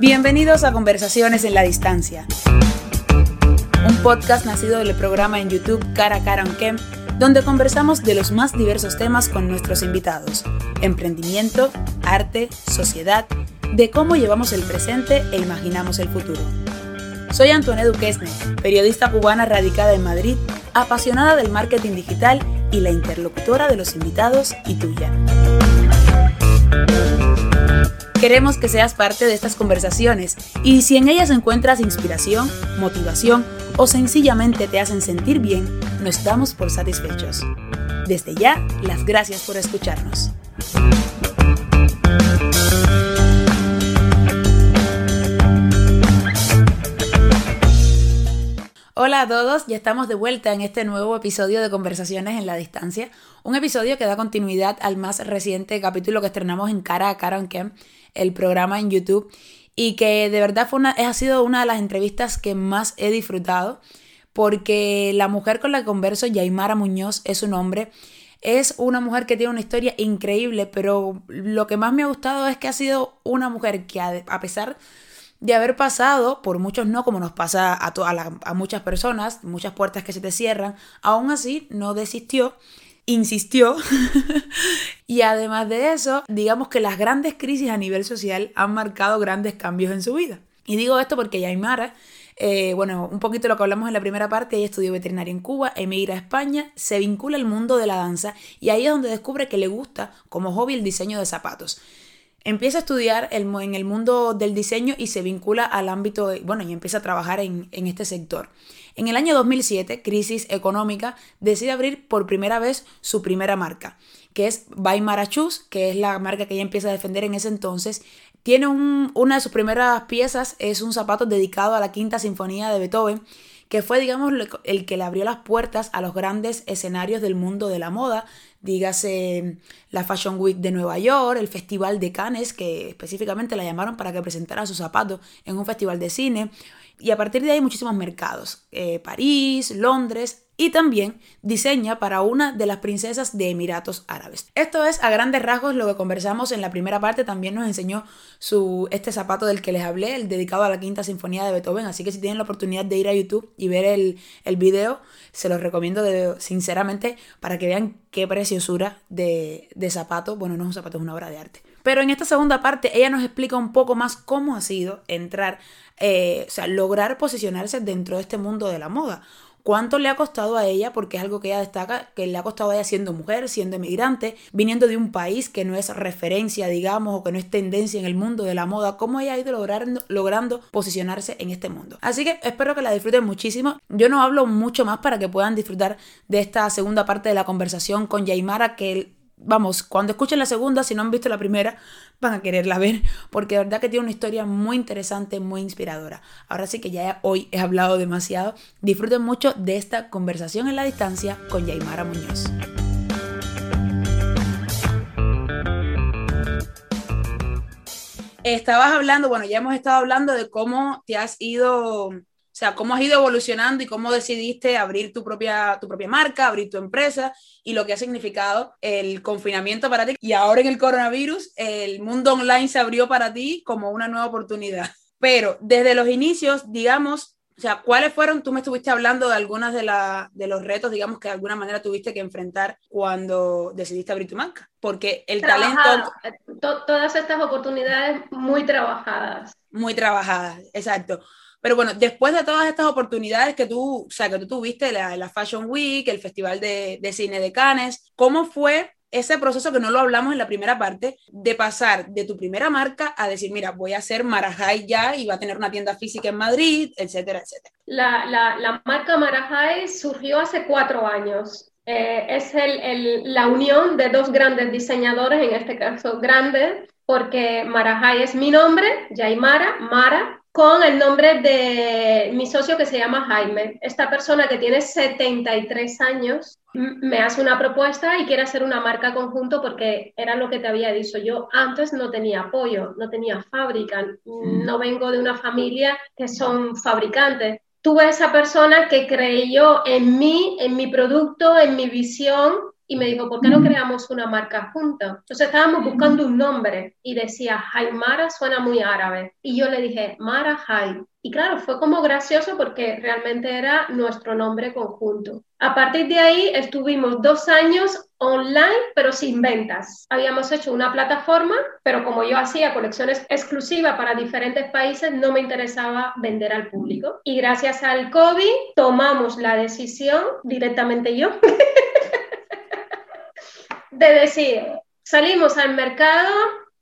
Bienvenidos a Conversaciones en la Distancia, un podcast nacido del programa en YouTube Cara a Cara on Kem, donde conversamos de los más diversos temas con nuestros invitados, emprendimiento, arte, sociedad, de cómo llevamos el presente e imaginamos el futuro. Soy Antoine Duquesne, periodista cubana radicada en Madrid, apasionada del marketing digital y la interlocutora de los invitados y tuya. Queremos que seas parte de estas conversaciones y si en ellas encuentras inspiración, motivación o sencillamente te hacen sentir bien, nos damos por satisfechos. Desde ya, las gracias por escucharnos. Hola a todos, ya estamos de vuelta en este nuevo episodio de Conversaciones en la Distancia, un episodio que da continuidad al más reciente capítulo que estrenamos en Cara a Cara en el programa en YouTube, y que de verdad fue una, ha sido una de las entrevistas que más he disfrutado, porque la mujer con la que converso, Yaimara Muñoz, es su nombre, es una mujer que tiene una historia increíble, pero lo que más me ha gustado es que ha sido una mujer que a pesar de haber pasado por muchos no, como nos pasa a, a, muchas personas, muchas puertas que se te cierran, aún así no desistió, insistió y además de eso, digamos que las grandes crisis a nivel social han marcado grandes cambios en su vida. Y digo esto porque Yaimara, eh, bueno, un poquito lo que hablamos en la primera parte, ella estudió veterinaria en Cuba, emigra a España, se vincula al mundo de la danza y ahí es donde descubre que le gusta como hobby el diseño de zapatos. Empieza a estudiar en el mundo del diseño y se vincula al ámbito, bueno, y empieza a trabajar en, este sector. En el año 2007, crisis económica, decide abrir por primera vez su primera marca, que es Marachus, que es la marca que ella empieza a defender en ese entonces. Tiene una de sus primeras piezas, es un zapato dedicado a la quinta sinfonía de Beethoven, que fue, digamos, el que le abrió las puertas a los grandes escenarios del mundo de la moda, dígase la Fashion Week de Nueva York, el Festival de Cannes, que específicamente la llamaron para que presentara sus zapatos en un festival de cine, y a partir de ahí muchísimos mercados, eh, París, Londres, y también diseña para una de las princesas de Emiratos Árabes. Esto es a grandes rasgos lo que conversamos en la primera parte, también nos enseñó su, este zapato del que les hablé, el dedicado a la quinta sinfonía de Beethoven, así que si tienen la oportunidad de ir a YouTube y ver el, el video, se los recomiendo sinceramente para que vean qué preciosura de, de zapato, bueno, no es un zapato, es una obra de arte. Pero en esta segunda parte ella nos explica un poco más cómo ha sido entrar, eh, o sea, lograr posicionarse dentro de este mundo de la moda cuánto le ha costado a ella, porque es algo que ella destaca, que le ha costado a ella siendo mujer, siendo emigrante, viniendo de un país que no es referencia, digamos, o que no es tendencia en el mundo de la moda, cómo ella ha ido logrando, logrando posicionarse en este mundo. Así que espero que la disfruten muchísimo. Yo no hablo mucho más para que puedan disfrutar de esta segunda parte de la conversación con Yaimara, que vamos, cuando escuchen la segunda, si no han visto la primera, van a quererla ver, porque de verdad que tiene una historia muy interesante, muy inspiradora. Ahora sí que ya hoy he hablado demasiado. Disfruten mucho de esta conversación en la distancia con Yaimara Muñoz. Estabas hablando, bueno, ya hemos estado hablando de cómo te has ido sea, cómo has ido evolucionando y cómo decidiste abrir tu propia, tu propia marca, abrir tu empresa y lo que ha significado el confinamiento para ti. Y ahora en el coronavirus, el mundo online se abrió para ti como una nueva oportunidad. Pero desde los inicios, digamos, o sea, ¿cuáles fueron? Tú me estuviste hablando de algunas de, la, de los retos, digamos, que de alguna manera tuviste que enfrentar cuando decidiste abrir tu marca. Porque el talento... Eh, todas estas oportunidades muy trabajadas. Muy trabajadas, exacto. Pero bueno, después de todas estas oportunidades que tú, o sea, que tú tuviste, la, la Fashion Week, el Festival de, Cine de Cannes, ¿cómo fue ese proceso que no lo hablamos en la primera parte, de pasar de tu primera marca a decir, mira, voy a hacer Marajai ya y va a tener una tienda física en Madrid, etcétera, etcétera. La, la, la marca Marajai surgió hace cuatro años. Eh, es el, el, la unión de dos grandes diseñadores, en este caso grandes, porque Marajai es mi nombre, Yaimara, Mara, con el nombre de mi socio que se llama Jaime. Esta persona que tiene 73 años me hace una propuesta y quiere hacer una marca conjunto porque era lo que te había dicho. Yo antes no tenía apoyo, no tenía fábrica, no vengo de una familia que son fabricantes. Tuve esa persona que creyó en mí, en mi producto, en mi visión y me dijo, ¿por qué no creamos una marca junta? Entonces estábamos buscando un nombre y decía, Jaimara suena muy árabe. Y yo le dije, Mara Jai. Y claro, fue como gracioso porque realmente era nuestro nombre conjunto. A partir de ahí estuvimos dos años online, pero sin ventas. Habíamos hecho una plataforma, pero como yo hacía colecciones exclusivas para diferentes países, no me interesaba vender al público. Y gracias al COVID tomamos la decisión, directamente yo, de decir, salimos al mercado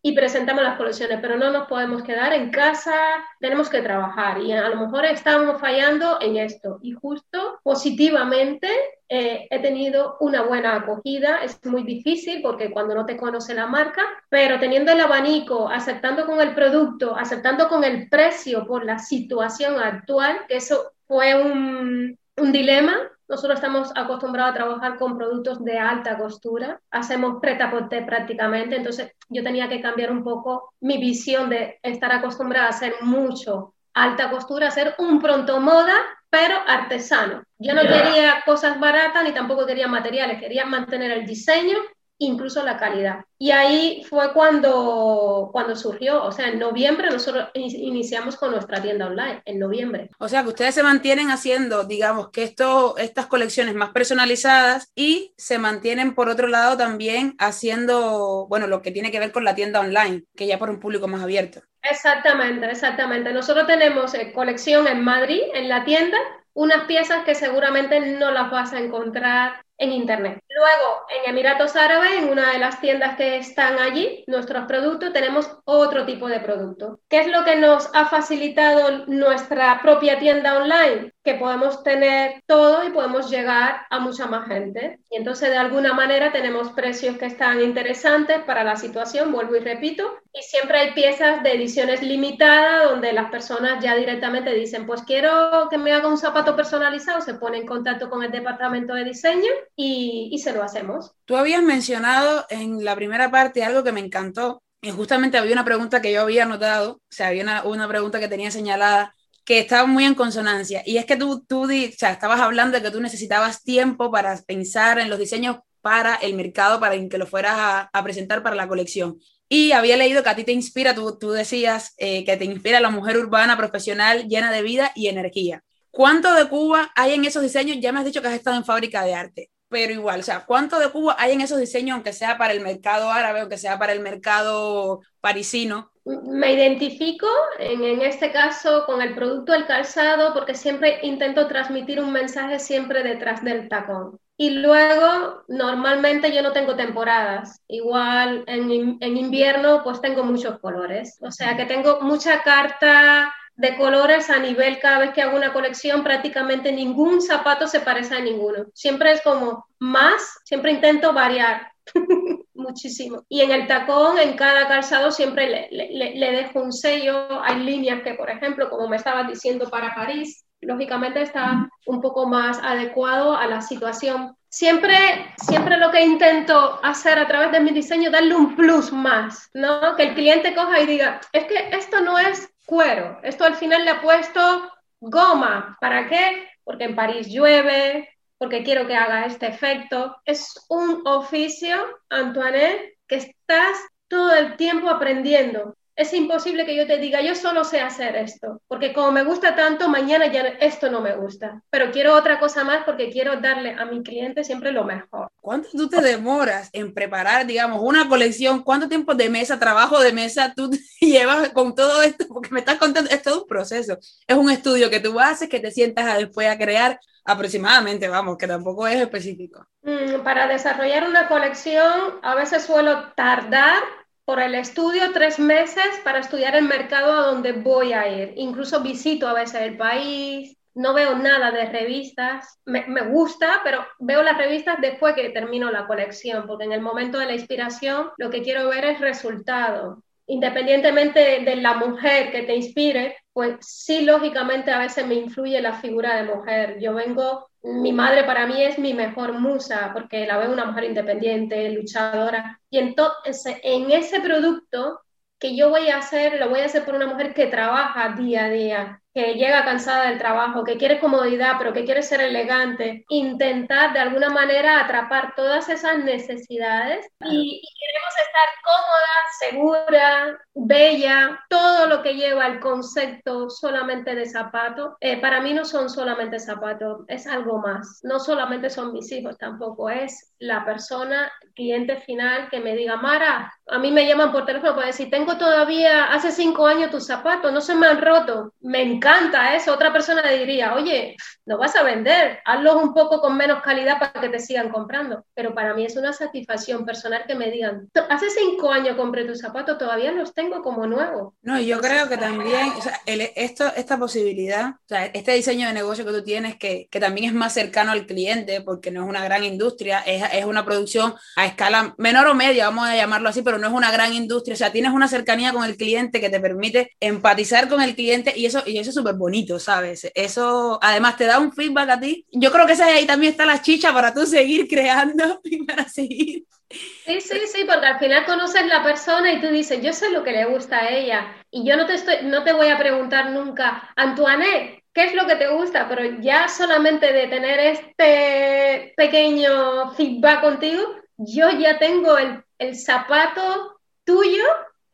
y presentamos las colecciones, pero no nos podemos quedar en casa, tenemos que trabajar y a lo mejor estamos fallando en esto. Y justo positivamente eh, he tenido una buena acogida, es muy difícil porque cuando no te conoce la marca, pero teniendo el abanico, aceptando con el producto, aceptando con el precio por la situación actual, que eso fue un, un dilema nosotros estamos acostumbrados a trabajar con productos de alta costura, hacemos preta prácticamente, entonces yo tenía que cambiar un poco mi visión de estar acostumbrada a hacer mucho alta costura, hacer un pronto moda, pero artesano. Yo no quería cosas baratas ni tampoco quería materiales, quería mantener el diseño incluso la calidad. Y ahí fue cuando, cuando surgió, o sea, en noviembre nosotros iniciamos con nuestra tienda online, en noviembre. O sea, que ustedes se mantienen haciendo, digamos, que esto, estas colecciones más personalizadas y se mantienen por otro lado también haciendo, bueno, lo que tiene que ver con la tienda online, que ya por un público más abierto. Exactamente, exactamente. Nosotros tenemos eh, colección en Madrid, en la tienda, unas piezas que seguramente no las vas a encontrar en Internet. Luego, en Emiratos Árabes, en una de las tiendas que están allí, nuestros productos, tenemos otro tipo de producto. ¿Qué es lo que nos ha facilitado nuestra propia tienda online? Que podemos tener todo y podemos llegar a mucha más gente. Y entonces, de alguna manera, tenemos precios que están interesantes para la situación, vuelvo y repito. Y siempre hay piezas de ediciones limitadas donde las personas ya directamente dicen, pues quiero que me haga un zapato personalizado, se pone en contacto con el departamento de diseño y, se lo hacemos. Tú habías mencionado en la primera parte algo que me encantó, y justamente había una pregunta que yo había notado, o sea, había una, pregunta que tenía señalada que estaba muy en consonancia, y es que tú, tú o sea, estabas hablando de que tú necesitabas tiempo para pensar en los diseños para el mercado, para que lo fueras a, presentar para la colección. Y había leído que a ti te inspira, tú, tú decías eh, que te inspira la mujer urbana profesional llena de vida y energía. ¿Cuánto de Cuba hay en esos diseños? Ya me has dicho que has estado en fábrica de arte pero igual, o sea, ¿cuánto de Cuba hay en esos diseños, aunque sea para el mercado árabe, aunque sea para el mercado parisino? Me identifico en, en, este caso con el producto del calzado porque siempre intento transmitir un mensaje siempre detrás del tacón. Y luego, normalmente yo no tengo temporadas. Igual en, en invierno, pues tengo muchos colores. O sea que tengo mucha carta de colores a nivel, cada vez que hago una colección, prácticamente ningún zapato se parece a ninguno. Siempre es como más, siempre intento variar muchísimo. Y en el tacón, en cada calzado, siempre le, le, dejo un sello. Hay líneas que, por ejemplo, como me estabas diciendo para París, lógicamente está un poco más adecuado a la situación. Siempre, siempre lo que intento hacer a través de mi diseño, darle un plus más, ¿no? Que el cliente coja y diga, es que esto no es cuero. Esto al final le ha puesto goma. ¿Para qué? Porque en París llueve, porque quiero que haga este efecto. Es un oficio, Antoinette, que estás todo el tiempo aprendiendo es imposible que yo te diga, yo solo sé hacer esto, porque como me gusta tanto, mañana ya esto no me gusta, pero quiero otra cosa más porque quiero darle a mi cliente siempre lo mejor. ¿Cuánto tú te demoras en preparar, digamos, una colección? ¿Cuánto tiempo de mesa, trabajo de mesa tú llevas con todo esto? Porque me estás contando, es todo un proceso, es un estudio que tú haces, que te sientas a después a crear aproximadamente, vamos, que tampoco es específico. Mm, para desarrollar una colección, a veces suelo tardar por el estudio tres meses para estudiar el mercado a donde voy a ir. Incluso visito a veces el país, no veo nada de revistas, me, gusta, pero veo las revistas después que termino la colección, porque en el momento de la inspiración lo que quiero ver es resultado. Independientemente de la mujer que te inspire, pues sí, lógicamente a veces me influye la figura de mujer. Yo vengo mi madre para mí es mi mejor musa porque la veo una mujer independiente, luchadora. Y entonces, en ese producto que yo voy a hacer, lo voy a hacer por una mujer que trabaja día a día, que llega cansada del trabajo, que quiere comodidad, pero que quiere ser elegante, intentar de alguna manera atrapar todas esas necesidades y, queremos estar cómoda, segura, bella, todo lo que lleva el concepto solamente de zapato. Eh, para mí no son solamente zapatos, es algo más. No solamente son mis hijos tampoco, es la persona, cliente final que me diga, Mara, a mí me llaman por teléfono para decir, tengo todavía hace cinco años tus zapatos, no se me han roto. Me encanta eso. Otra persona diría, oye, no vas a vender, hazlos un poco con menos calidad para que te sigan comprando. Pero para mí es una satisfacción personal que me digan, hace cinco años compré tus zapatos, todavía los tengo como nuevos. No, yo creo que también, o sea, esto, esta posibilidad, o sea, este diseño de negocio que tú tienes, que, que también es más cercano al cliente, porque no es una gran industria, es, es una producción a escala menor o media, vamos a llamarlo así, pero no es una gran industria, o sea, tienes una cercanía con el cliente que te permite empatizar con el cliente y eso, y eso es súper bonito, ¿sabes? Eso además te da un feedback a ti. Yo creo que esa, ahí también está la chicha para tú seguir creando y para seguir. Sí, sí, sí, porque al final conoces la persona y tú dices, yo sé lo que le gusta a ella y yo no te, estoy, no te voy a preguntar nunca, Antoine, ¿qué es lo que te gusta? Pero ya solamente de tener este pequeño feedback contigo, yo ya tengo el, el zapato tuyo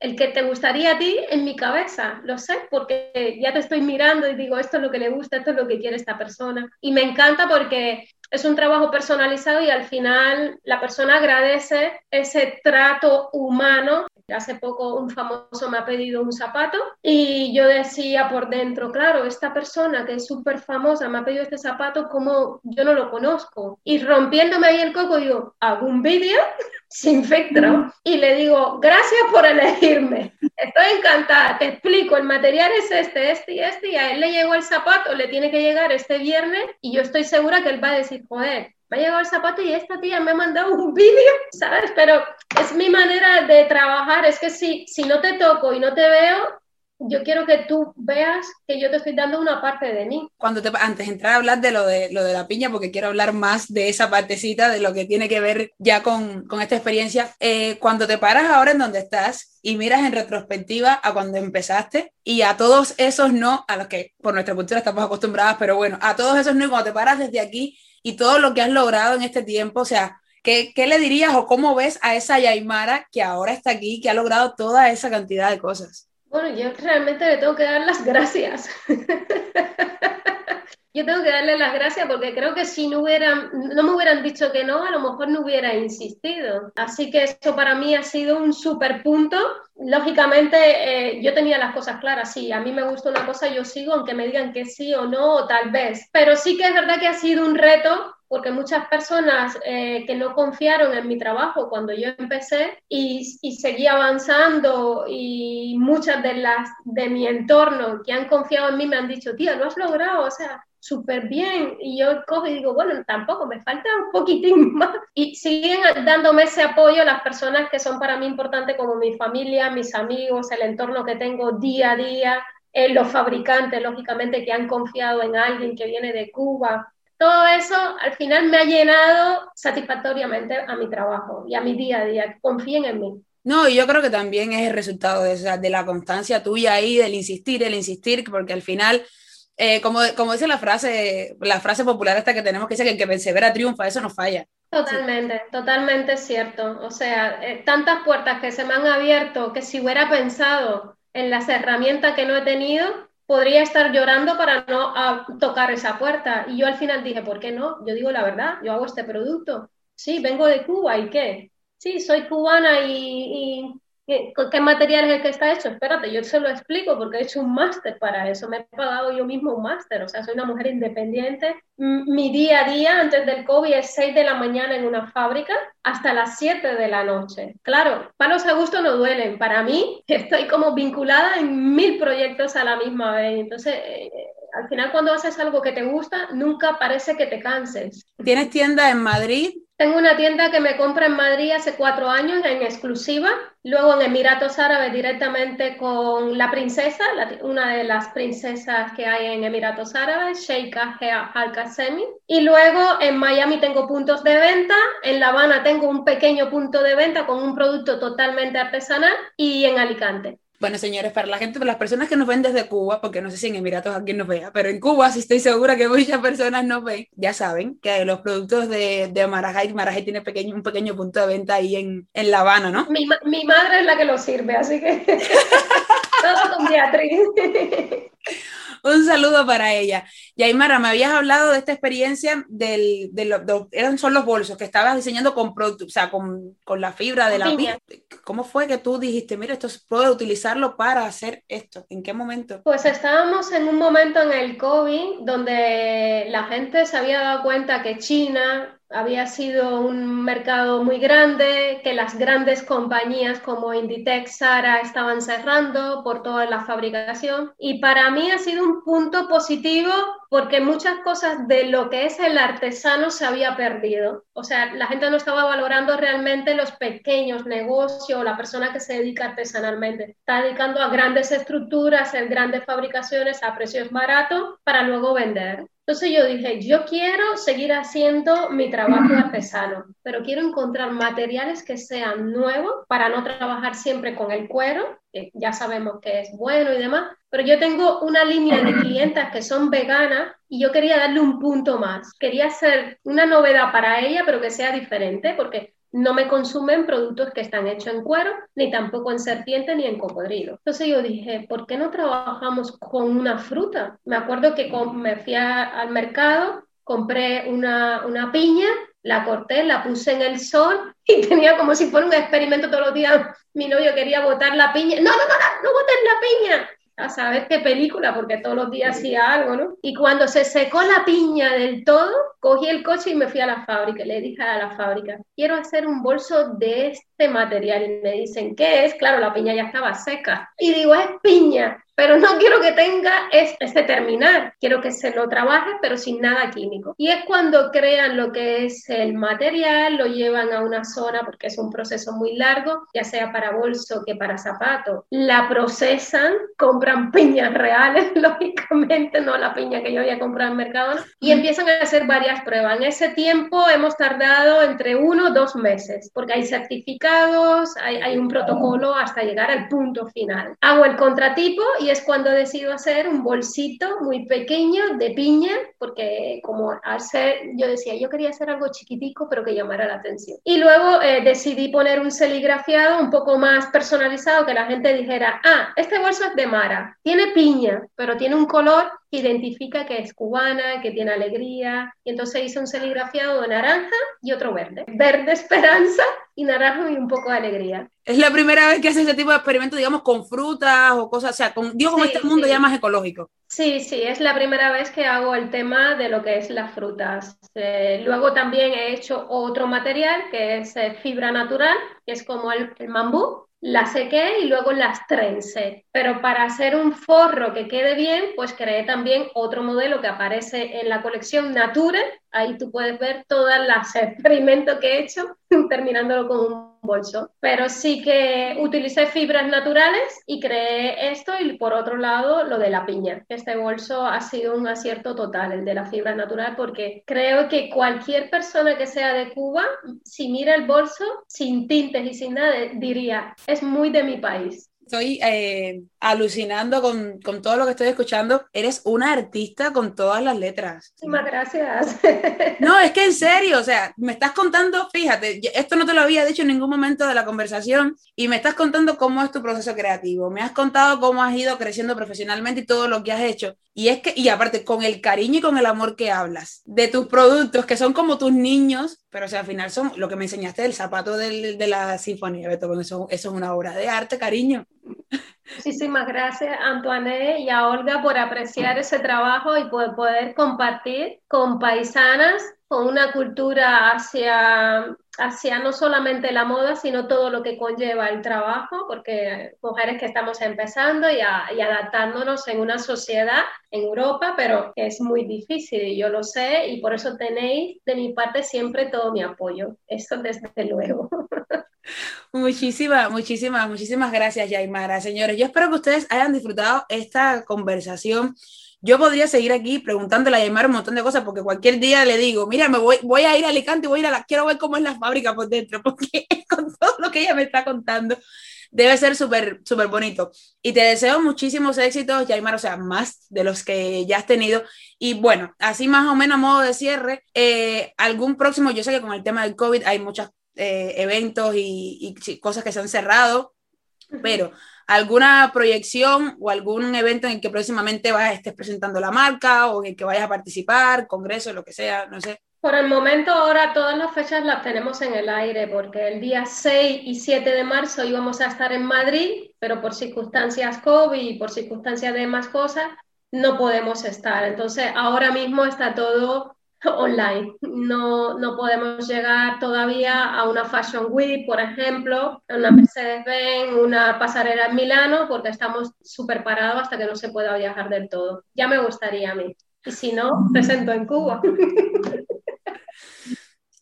el que te gustaría a ti en mi cabeza, lo sé, porque ya te estoy mirando y digo, esto es lo que le gusta, esto es lo que quiere esta persona. Y me encanta porque es un trabajo personalizado y al final la persona agradece ese trato humano. Hace poco un famoso me ha pedido un zapato y yo decía por dentro, claro, esta persona que es súper famosa me ha pedido este zapato como yo no lo conozco. Y rompiéndome ahí el coco digo, hago un vídeo sin filtro y le digo, gracias por elegirme, estoy encantada, te explico, el material es este, este y este, y a él le llegó el zapato, le tiene que llegar este viernes y yo estoy segura que él va a decir, joder, me ha llegado el zapato y esta tía me ha mandado un vídeo, ¿sabes? Pero es mi manera de trabajar, es que si, si no te toco y no te veo, yo quiero que tú veas que yo te estoy dando una parte de mí. Cuando te, antes de entrar a hablar de lo de, lo de la piña, porque quiero hablar más de esa partecita, de lo que tiene que ver ya con, con esta experiencia, eh, cuando te paras ahora en donde estás y miras en retrospectiva a cuando empezaste y a todos esos no, a los que por nuestra cultura estamos acostumbradas, pero bueno, a todos esos no, y cuando te paras desde aquí y todo lo que has logrado en este tiempo, o sea, ¿Qué, ¿Qué, le dirías o cómo ves a esa Yaimara que ahora está aquí, que ha logrado toda esa cantidad de cosas? Bueno, yo realmente le tengo que dar las gracias. yo tengo que darle las gracias porque creo que si no hubieran, no me hubieran dicho que no, a lo mejor no hubiera insistido. Así que eso para mí ha sido un super punto. Lógicamente, eh, yo tenía las cosas claras. Sí, a mí me gusta una cosa, yo sigo, aunque me digan que sí o no, o tal vez. Pero sí que es verdad que ha sido un reto porque muchas personas eh, que no confiaron en mi trabajo cuando yo empecé y, y, seguí avanzando y muchas de las de mi entorno que han confiado en mí me han dicho, tía, lo has logrado, o sea, súper bien. Y yo cojo y digo, bueno, tampoco, me falta un poquitín más. Y siguen dándome ese apoyo las personas que son para mí importantes como mi familia, mis amigos, el entorno que tengo día a día. Eh, los fabricantes, lógicamente, que han confiado en alguien que viene de Cuba, todo eso al final me ha llenado satisfactoriamente a mi trabajo y a mi día a día. Confíen en mí. No, y yo creo que también es el resultado de, de la constancia tuya ahí, del insistir, el insistir, porque al final, eh, como, como dice la frase, la frase popular esta que tenemos que dice que el que persevera triunfa, eso no falla. Totalmente, totalmente cierto. O sea, eh, tantas puertas que se me han abierto que si hubiera pensado en las herramientas que no he tenido, podría estar llorando para no ah, tocar esa puerta. Y yo al final dije, ¿por qué no? Yo digo la verdad, yo hago este producto. Sí, vengo de Cuba y qué. Sí, soy cubana y, ¿Qué material es el que está hecho? Espérate, yo se lo explico porque he hecho un máster para eso, me he pagado yo mismo un máster, o sea, soy una mujer independiente. Mi día a día antes del COVID es 6 de la mañana en una fábrica hasta las 7 de la noche. Claro, palos a gusto no duelen. Para mí, estoy como vinculada en mil proyectos a la misma vez. Entonces, eh, al final cuando haces algo que te gusta, nunca parece que te canses. ¿Tienes tienda en Madrid? Tengo una tienda que me compra en Madrid hace cuatro años en exclusiva, luego en Emiratos Árabes directamente con la princesa, una de las princesas que hay en Emiratos Árabes, Sheikha Al Qasemi. Y luego en Miami tengo puntos de venta, en La Habana tengo un pequeño punto de venta con un producto totalmente artesanal y en Alicante. Bueno, señores, para la gente, para las personas que nos ven desde Cuba, porque no sé si en Emiratos alguien nos vea, pero en Cuba sí estoy segura que muchas personas nos ven, ya saben que los productos de, de Marajay, Marajay tiene pequeño, un pequeño punto de venta ahí en, en La Habana, ¿no? Mi, mi madre es la que lo sirve, así que todo con Beatriz. Un saludo para ella. Yaimara, me habías hablado de esta experiencia del, de, lo, de eran son los bolsos que estabas diseñando con producto, o sea, con, con, la fibra de la piña. ¿Cómo fue que tú dijiste, mira, esto puedo utilizarlo para hacer esto? ¿En qué momento? Pues estábamos en un momento en el COVID donde la gente se había dado cuenta que China había sido un mercado muy grande, que las grandes compañías como Inditex, Sara estaban cerrando por toda la fabricación. Y para mí ha sido un punto positivo porque muchas cosas de lo que es el artesano se había perdido. O sea, la gente no estaba valorando realmente los pequeños negocios, la persona que se dedica artesanalmente. Está dedicando a grandes estructuras, en grandes fabricaciones a precios baratos para luego vender. Entonces yo dije, yo quiero seguir haciendo mi trabajo artesano, pero quiero encontrar materiales que sean nuevos para no trabajar siempre con el cuero, que ya sabemos que es bueno y demás, pero yo tengo una línea de clientas que son veganas y yo quería darle un punto más. Quería hacer una novedad para ella, pero que sea diferente, porque no me consumen productos que están hechos en cuero, ni tampoco en serpiente ni en cocodrilo. Entonces yo dije, ¿por qué no trabajamos con una fruta? Me acuerdo que me fui al mercado, compré una, una piña, la corté, la puse en el sol y tenía como si fuera un experimento todos los días. Mi novio quería botar la piña. No, no, no, no, no botes la piña a saber qué película, porque todos los días hacía algo, ¿no? Y cuando se secó la piña del todo, cogí el coche y me fui a la fábrica. Le dije a la fábrica, quiero hacer un bolso de este material. Y me dicen, ¿qué es? Claro, la piña ya estaba seca. Y digo, es piña pero no quiero que tenga este terminal, quiero que se lo trabaje, pero sin nada químico. Y es cuando crean lo que es el material, lo llevan a una zona, porque es un proceso muy largo, ya sea para bolso que para zapato, la procesan, compran piñas reales, lógicamente, no la piña que yo había comprado en Mercadona, y empiezan a hacer varias pruebas. En ese tiempo hemos tardado entre uno o dos meses, porque hay certificados, hay, hay un protocolo hasta llegar al punto final. Hago el contratipo y es cuando decido hacer un bolsito muy pequeño de piña, porque como ser, yo decía, yo quería hacer algo chiquitico, pero que llamara la atención. Y luego eh, decidí poner un serigrafiado un poco más personalizado, que la gente dijera, ah, este bolso es de Mara, tiene piña, pero tiene un color identifica que es cubana, que tiene alegría. Y entonces hice un serigrafiado de naranja y otro verde. Verde esperanza y naranja y un poco de alegría. Es la primera vez que haces ese tipo de experimentos, digamos, con frutas o cosas, o sea, con, digo, como este mundo ya más ecológico. Sí, sí, es la primera vez que hago el tema de lo que es las frutas. Eh, luego también he hecho otro material que es eh, fibra natural, que es como el, el mambú, la sequé y luego las trencé. Pero para hacer un forro que quede bien, pues creé también otro modelo que aparece en la colección Nature. Ahí tú puedes ver todos los experimentos que he hecho, terminándolo con un bolso. Pero sí que utilicé fibras naturales y creé esto y por otro lado lo de la piña. Este bolso ha sido un acierto total, el de la fibra natural, porque creo que cualquier persona que sea de Cuba, si mira el bolso sin tintes y sin nada, diría, es muy de mi país estoy eh, alucinando con, con, todo lo que estoy escuchando. Eres una artista con todas las letras. Muchísimas gracias. No, es que en serio, o sea, me estás contando, fíjate, esto no te lo había dicho en ningún momento de la conversación y me estás contando cómo es tu proceso creativo. Me has contado cómo has ido creciendo profesionalmente y todo lo que has hecho. Y es que, y aparte, con el cariño y con el amor que hablas de tus productos, que son como tus niños, pero o sea, al final son lo que me enseñaste del zapato del, de la sinfonía, Beto, eso, eso es una obra de arte, cariño. Muchísimas gracias, Antoine, y a Olga por apreciar ese trabajo y por poder compartir con paisanas con una cultura hacia, hacia no solamente la moda, sino todo lo que conlleva el trabajo, porque mujeres que estamos empezando y, adaptándonos en una sociedad en Europa, pero es muy difícil, yo lo sé, y por eso tenéis de mi parte siempre todo mi apoyo. Eso desde luego. Muchísimas, muchísimas, muchísimas gracias, Yaimara. Señores, yo espero que ustedes hayan disfrutado esta conversación. Yo podría seguir aquí preguntándole a Yaimara un montón de cosas porque cualquier día le digo, mira, me voy, voy a ir a Alicante voy a ir a la, quiero ver cómo es la fábrica por dentro, porque con todo lo que ella me está contando, debe ser súper, súper bonito. Y te deseo muchísimos éxitos, Yaimar, o sea, más de los que ya has tenido. Y bueno, así más o menos a modo de cierre, eh, algún próximo, yo sé que con el tema del COVID hay muchos eh, eventos y, y, cosas que se han cerrado, pero alguna proyección o algún evento en el que próximamente vas, estés presentando la marca o en el que vayas a participar, congreso, lo que sea, no sé. Por el momento ahora todas las fechas las tenemos en el aire porque el día 6 y 7 de marzo íbamos a estar en Madrid, pero por circunstancias COVID y por circunstancias de más cosas no podemos estar. Entonces ahora mismo está todo online. No, no podemos llegar todavía a una Fashion Week, por ejemplo, una Mercedes-Benz, una pasarela en Milano, porque estamos súper parados hasta que no se pueda viajar del todo. Ya me gustaría a mí. Y si no, presento en Cuba.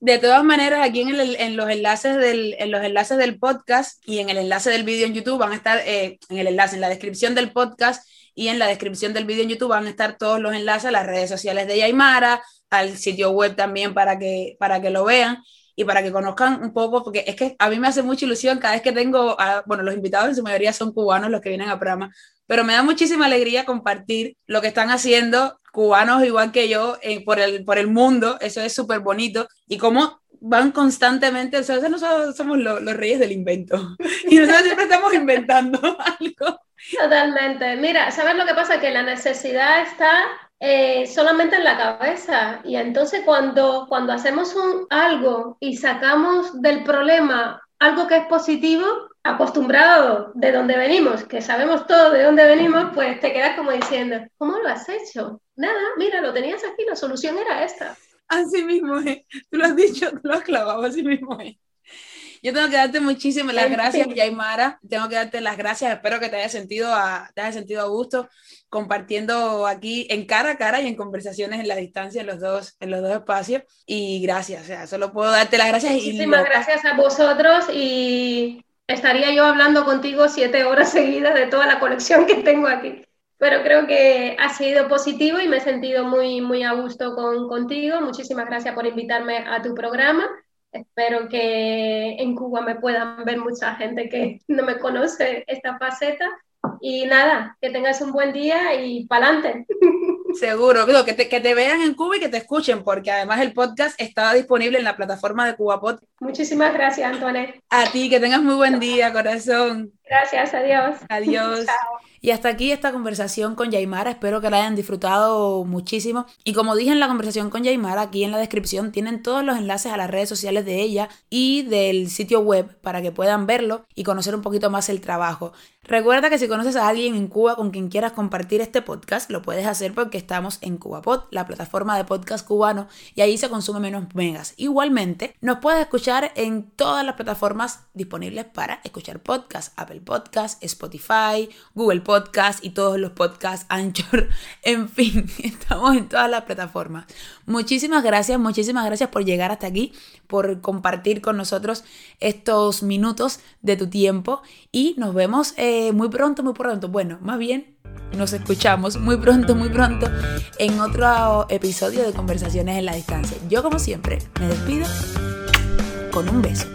De todas maneras, aquí en, los enlaces del, en los enlaces del podcast y en el enlace del vídeo en YouTube van a estar, eh, en el enlace, en la descripción del podcast y en la descripción del vídeo en YouTube van a estar todos los enlaces a las redes sociales de Yaimara, al sitio web también para que, para que lo vean y para que conozcan un poco, porque es que a mí me hace mucha ilusión cada vez que tengo, a, bueno, los invitados en su mayoría son cubanos los que vienen a programa, pero me da muchísima alegría compartir lo que están haciendo cubanos igual que yo eh, por, el, por el mundo, eso es súper bonito, y cómo van constantemente, o sea, nosotros somos los reyes del invento, y nosotros siempre estamos inventando algo. Totalmente. Mira, ¿sabes lo que pasa? Que la necesidad está eh, solamente en la cabeza. Y entonces cuando, cuando hacemos un, algo y sacamos del problema algo que es positivo, acostumbrado de donde venimos, que sabemos todo de dónde venimos, pues te quedas como diciendo, ¿cómo lo has hecho? Nada, mira, lo tenías aquí, la solución era esta. Así mismo es. Tú lo has dicho, tú lo has clavado, así mismo es. Yo tengo que darte muchísimas las gracias, Yaimara. Tengo que darte las gracias. Espero que te haya sentido a, te haya sentido a gusto compartiendo aquí en cara a cara y en conversaciones en la distancia en los dos, en los dos espacios. Y gracias, o sea, solo puedo darte las gracias. Muchísimas gracias a vosotros y estaría yo hablando contigo siete horas seguidas de toda la colección que tengo aquí. Pero creo que ha sido positivo y me he sentido muy, muy a gusto con, contigo. Muchísimas gracias por invitarme a tu programa. Espero que en Cuba me puedan ver mucha gente que no me conoce esta faceta. Y nada, que tengas un buen día y pa'lante. Seguro, que te, que te vean en Cuba y que te escuchen, porque además el podcast está disponible en la plataforma de CubaPod. Muchísimas gracias, Antoine. A ti, que tengas muy buen día, corazón. Gracias, adiós. Adiós. Chao. Y hasta aquí esta conversación con Yaimara, espero que la hayan disfrutado muchísimo. Y como dije en la conversación con Yaimara, aquí en la descripción tienen todos los enlaces a las redes sociales de ella y del sitio web para que puedan verlo y conocer un poquito más el trabajo. Recuerda que si conoces a alguien en Cuba con quien quieras compartir este podcast, lo puedes hacer porque estamos en CubaPod, la plataforma de podcast cubano, y ahí se consume menos megas. Igualmente, nos puedes escuchar en todas las plataformas disponibles para escuchar podcast, Podcast, Spotify, Google Podcast y todos los podcasts Anchor. En fin, estamos en todas las plataformas. Muchísimas gracias, muchísimas gracias por llegar hasta aquí, por compartir con nosotros estos minutos de tu tiempo y nos vemos. Eh, muy pronto, muy pronto. Bueno, más bien nos escuchamos muy pronto, muy pronto en otro episodio de Conversaciones en la Distancia. Yo como siempre me despido con un beso.